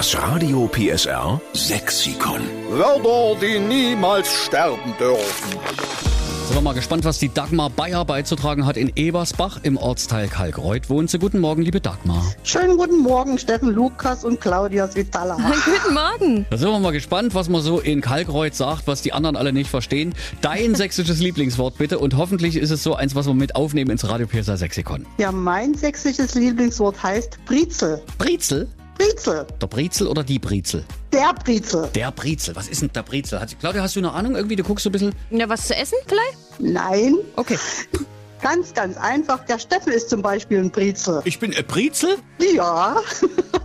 Das Radio PSR Sexikon. Wörter, die niemals sterben dürfen. Sind wir mal gespannt, was die Dagmar Bayer beizutragen hat in Ebersbach im Ortsteil Kalkreuth. Wohnt sie? Guten Morgen, liebe Dagmar. Schönen guten Morgen, Steffen Lukas und Claudia Svitala. Guten Morgen. Da sind wir mal gespannt, was man so in Kalkreuth sagt, was die anderen alle nicht verstehen. Dein sächsisches Lieblingswort bitte und hoffentlich ist es so eins, was wir mit aufnehmen ins Radio PSR Sexikon. Ja, mein sächsisches Lieblingswort heißt Brezel. Brezel? Brezel. Der Brezel oder die Brezel? Der Brezel. Der Brezel. Was ist denn der Brezel? Hat, Claudia, hast du eine Ahnung? Irgendwie, du guckst so ein bisschen. Ja, was zu essen vielleicht? Nein, Okay. ganz, ganz einfach. Der Steffen ist zum Beispiel ein Brezel. Ich bin ein Brezel? Ja,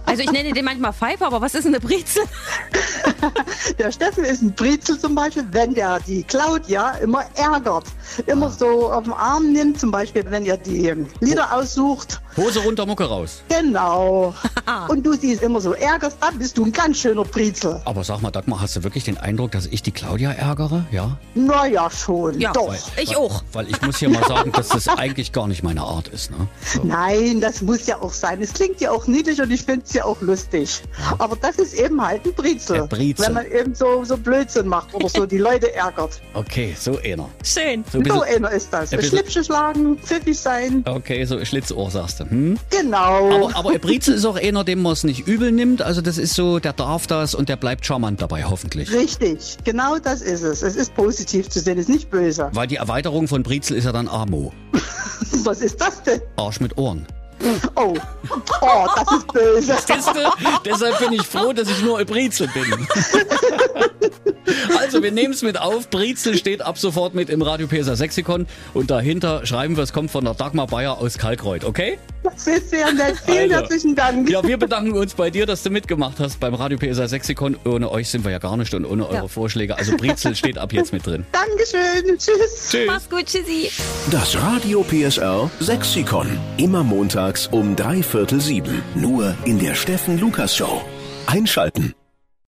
Also ich nenne den manchmal Pfeife, aber was ist eine Brezel? der Steffen ist ein Brezel zum Beispiel, wenn der die Claudia immer ärgert. Immer so auf den Arm nimmt, zum Beispiel, wenn er die Lieder aussucht. Hose runter, Mucke raus. Genau. Und du siehst immer so ärgerst, dann bist du ein ganz schöner Brezel. Aber sag mal, Dagmar, hast du wirklich den Eindruck, dass ich die Claudia ärgere? Ja? Naja, schon. Ja. Doch. Ich weil, auch. Weil ich muss hier mal sagen, dass das eigentlich gar nicht meine Art ist. Ne? So. Nein, das muss ja auch sein. Es klingt ja auch niedlich und ich finde es ja auch lustig. Aber das ist eben halt ein Brezel. Ein Brezel. Wenn man eben so, so Blödsinn macht oder so die Leute ärgert. Okay, so einer. Schön. So ein So einer ist das. ein Schlippchen schlagen, pfiffig sein. okay, so Schlitzohr sagst du. Hm? Genau. Aber, aber ein Brezel ist auch einer, dem man es nicht übel nimmt. Also das ist so, der darf das und der bleibt charmant dabei, hoffentlich. Richtig, genau das ist es. Es ist positiv zu sehen, es ist nicht böse. Weil die Erweiterung von Brezel ist ja dann Amo. Was ist das denn? Arsch mit Ohren. Oh, oh das ist böse. Deshalb bin ich froh, dass ich nur ein Brezel bin. Also, wir nehmen es mit auf. Brezel steht ab sofort mit im Radio PSA Sexikon. Und dahinter schreiben wir, es kommt von der Dagmar Bayer aus Kalkreuth, okay? Das ist sehr nett. Vielen Also. herzlichen Dank. Ja, wir bedanken uns bei dir, dass du mitgemacht hast beim Radio PSA Sexikon. Ohne euch sind wir ja gar nicht und ohne eure Vorschläge. Also, Brezel steht ab jetzt mit drin. Dankeschön. Tschüss. Tschüss. Mach's gut, tschüssi. Das Radio PSR Sexikon. Immer montags um drei Viertel sieben. Nur in der Steffen Lukas Show. Einschalten.